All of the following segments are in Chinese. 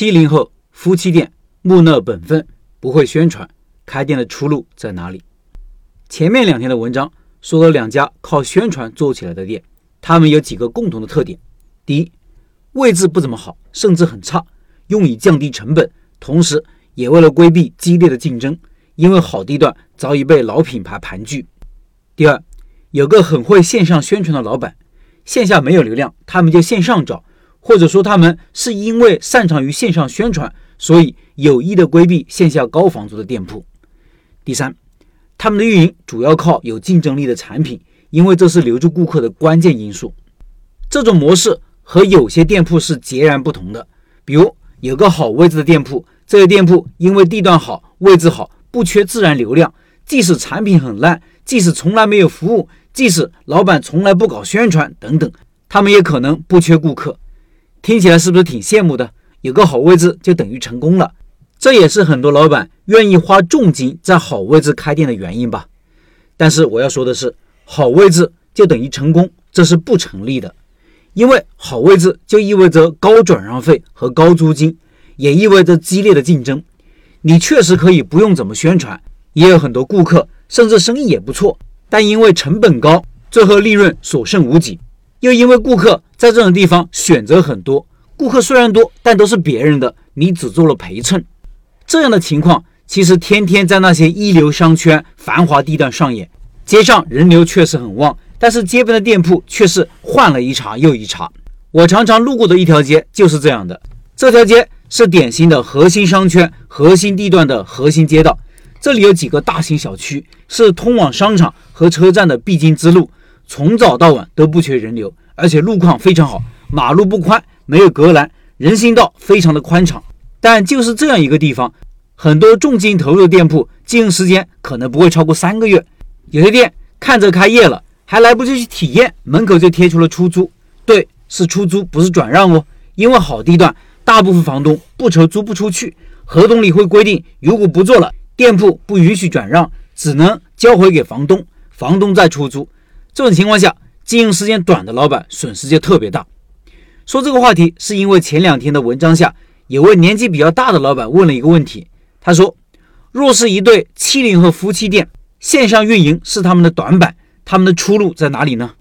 七零后夫妻店木讷本分，不会宣传，开店的出路在哪里？前面两天的文章说了两家靠宣传做起来的店，他们有几个共同的特点：第一，位置不怎么好，甚至很差，用以降低成本，同时也为了规避激烈的竞争，因为好地段早已被老品牌盘踞；第二，有个很会线上宣传的老板，线下没有流量，他们就线上找，或者说他们是因为擅长于线上宣传，所以有意的规避线下高房租的店铺；第三。他们的运营主要靠有竞争力的产品，因为这是留住顾客的关键因素。这种模式和有些店铺是截然不同的。比如有个好位置的店铺，这个店铺因为地段好、位置好，不缺自然流量，即使产品很烂，即使从来没有服务，即使老板从来不搞宣传等等，他们也可能不缺顾客。听起来是不是挺羡慕的？有个好位置就等于成功了。这也是很多老板愿意花重金在好位置开店的原因吧。但是我要说的是，好位置就等于成功，这是不成立的。因为好位置就意味着高转让费和高租金，也意味着激烈的竞争。你确实可以不用怎么宣传，也有很多顾客，甚至生意也不错。但因为成本高，最后利润所剩无几。又因为顾客在这种地方选择很多，顾客虽然多，但都是别人的，你只做了陪衬。这样的情况其实天天在那些一流商圈、繁华地段上演，街上人流确实很旺，但是街边的店铺却是换了一茬又一茬。我常常路过的一条街就是这样的，这条街是典型的核心商圈、核心地段的核心街道，这里有几个大型小区，是通往商场和车站的必经之路，从早到晚都不缺人流，而且路况非常好，马路不宽，没有隔栏，人行道非常的宽敞。但就是这样一个地方，很多重金投入的店铺经营时间可能不会超过三个月。有些店看着开业了，还来不及去体验，门口就贴出了出租。对，是出租，不是转让哦。因为好地段，大部分房东不愁租不出去，合同里会规定，如果不做了，店铺不允许转让，只能交回给房东，房东再出租。这种情况下，经营时间短的老板损失就特别大。说这个话题，是因为前两天的文章下。有位年纪比较大的老板问了一个问题，他说：“若是一对七零后夫妻店，线上运营是他们的短板，他们的出路在哪里呢？”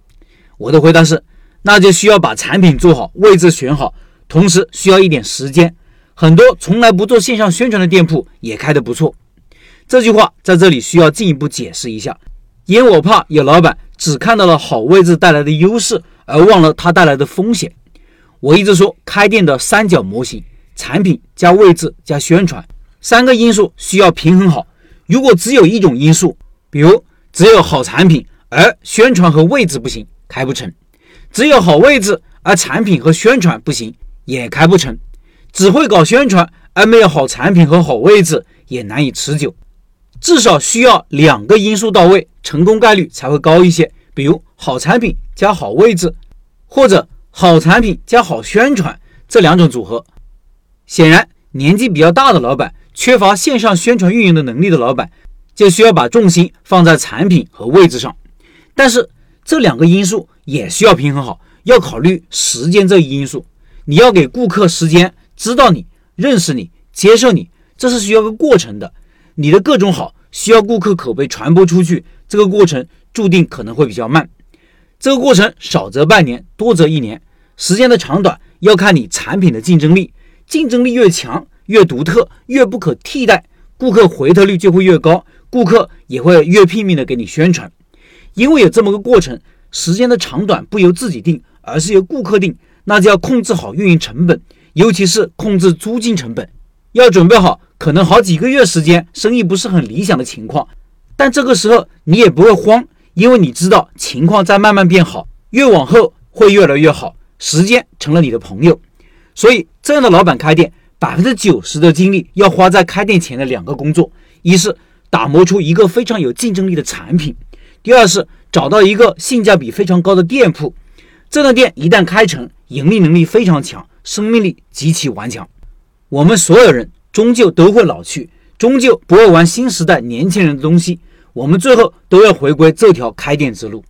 我的回答是：“那就需要把产品做好，位置选好，同时需要一点时间。很多从来不做线上宣传的店铺也开得不错。”这句话在这里需要进一步解释一下，因为我怕有老板只看到了好位置带来的优势，而忘了它带来的风险。我一直说开店的三角模型。产品加位置加宣传三个因素需要平衡好。如果只有一种因素，比如只有好产品而宣传和位置不行，开不成；只有好位置而产品和宣传不行，也开不成；只会搞宣传而没有好产品和好位置，也难以持久。至少需要两个因素到位，成功概率才会高一些。比如好产品加好位置，或者好产品加好宣传这两种组合。显然，年纪比较大的老板，缺乏线上宣传运营的能力的老板，就需要把重心放在产品和位置上。但是这两个因素也需要平衡好，要考虑时间这一因素。你要给顾客时间知道你、认识你、接受你，这是需要个过程的。你的各种好需要顾客口碑传播出去，这个过程注定可能会比较慢。这个过程少则半年，多则一年，时间的长短要看你产品的竞争力。竞争力越强、越独特、越不可替代，顾客回头率就会越高，顾客也会越拼命的给你宣传。因为有这么个过程，时间的长短不由自己定，而是由顾客定，那就要控制好运营成本，尤其是控制租金成本，要准备好可能好几个月时间生意不是很理想的情况。但这个时候你也不会慌，因为你知道情况在慢慢变好，越往后会越来越好，时间成了你的朋友。所以，这样的老板开店，百分之九十的精力要花在开店前的两个工作：一是打磨出一个非常有竞争力的产品；第二是找到一个性价比非常高的店铺。这个店一旦开成，盈利能力非常强，生命力极其顽强。我们所有人终究都会老去，终究不会玩新时代年轻人的东西。我们最后都要回归这条开店之路。